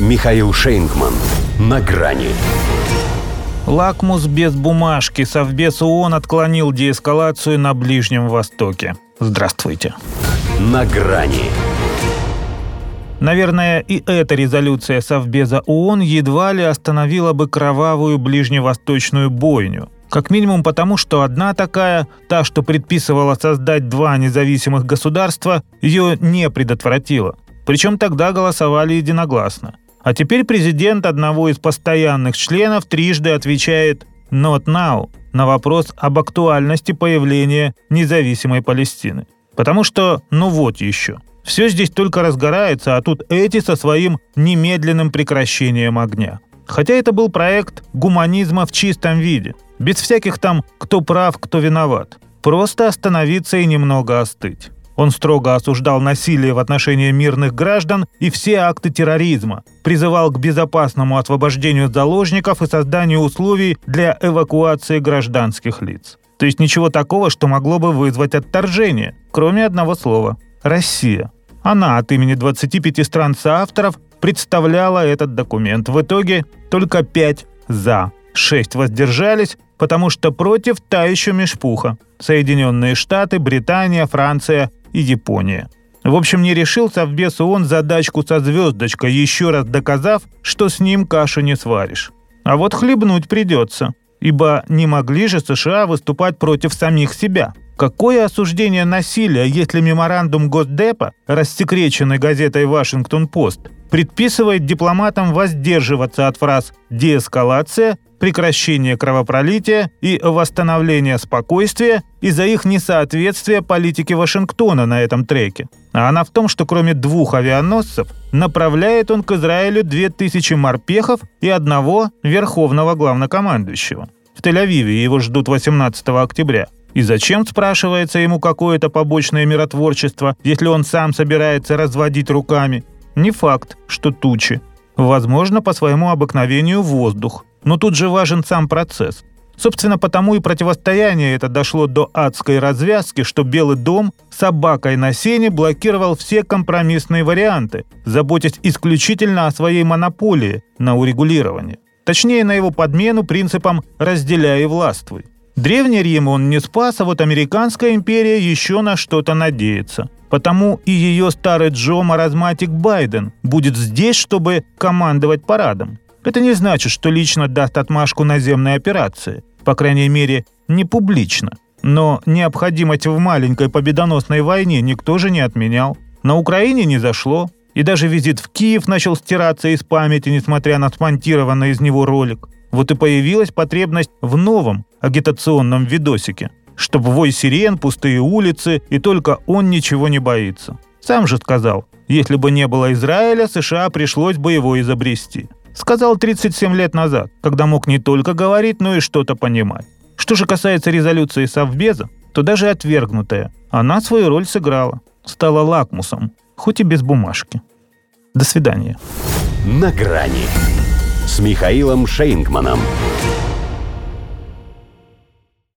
Михаил Шейнгман. На грани. Лакмус без бумажки. Совбез ООН отклонил деэскалацию на Ближнем Востоке. Здравствуйте. На грани. Наверное, и эта резолюция Совбеза ООН едва ли остановила бы кровавую ближневосточную бойню. Как минимум потому, что одна такая, та, что предписывала создать два независимых государства, ее не предотвратила. Причем тогда голосовали единогласно. А теперь президент одного из постоянных членов трижды отвечает «not now» на вопрос об актуальности появления независимой Палестины. Потому что, ну вот еще, все здесь только разгорается, а тут эти со своим немедленным прекращением огня. Хотя это был проект гуманизма в чистом виде, без всяких там «кто прав, кто виноват». Просто остановиться и немного остыть. Он строго осуждал насилие в отношении мирных граждан и все акты терроризма, призывал к безопасному освобождению заложников и созданию условий для эвакуации гражданских лиц. То есть ничего такого, что могло бы вызвать отторжение, кроме одного слова – Россия. Она от имени 25 стран соавторов представляла этот документ. В итоге только 5 «за», 6 воздержались, потому что против та еще межпуха. Соединенные Штаты, Британия, Франция и Япония. В общем, не решил Совбез ООН задачку со звездочкой, еще раз доказав, что с ним кашу не сваришь. А вот хлебнуть придется, ибо не могли же США выступать против самих себя. Какое осуждение насилия, если меморандум Госдепа, рассекреченный газетой «Вашингтон-Пост», предписывает дипломатам воздерживаться от фраз «деэскалация», «прекращение кровопролития» и «восстановление спокойствия» из-за их несоответствия политике Вашингтона на этом треке. А она в том, что кроме двух авианосцев направляет он к Израилю 2000 морпехов и одного верховного главнокомандующего. В Тель-Авиве его ждут 18 октября. И зачем, спрашивается ему, какое-то побочное миротворчество, если он сам собирается разводить руками? Не факт, что тучи. Возможно, по своему обыкновению воздух. Но тут же важен сам процесс. Собственно, потому и противостояние это дошло до адской развязки, что Белый дом собакой на сене блокировал все компромиссные варианты, заботясь исключительно о своей монополии на урегулирование. Точнее, на его подмену принципам «разделяй и властвуй». Древний Рим он не спас, а вот американская империя еще на что-то надеется. Потому и ее старый Джо маразматик Байден будет здесь, чтобы командовать парадом. Это не значит, что лично даст отмашку наземной операции. По крайней мере, не публично. Но необходимость в маленькой победоносной войне никто же не отменял. На Украине не зашло. И даже визит в Киев начал стираться из памяти, несмотря на смонтированный из него ролик. Вот и появилась потребность в новом агитационном видосике. Чтобы вой сирен, пустые улицы, и только он ничего не боится. Сам же сказал, если бы не было Израиля, США пришлось бы его изобрести. Сказал 37 лет назад, когда мог не только говорить, но и что-то понимать. Что же касается резолюции Совбеза, то даже отвергнутая, она свою роль сыграла. Стала лакмусом, хоть и без бумажки. До свидания. На грани с Михаилом Шейнгманом.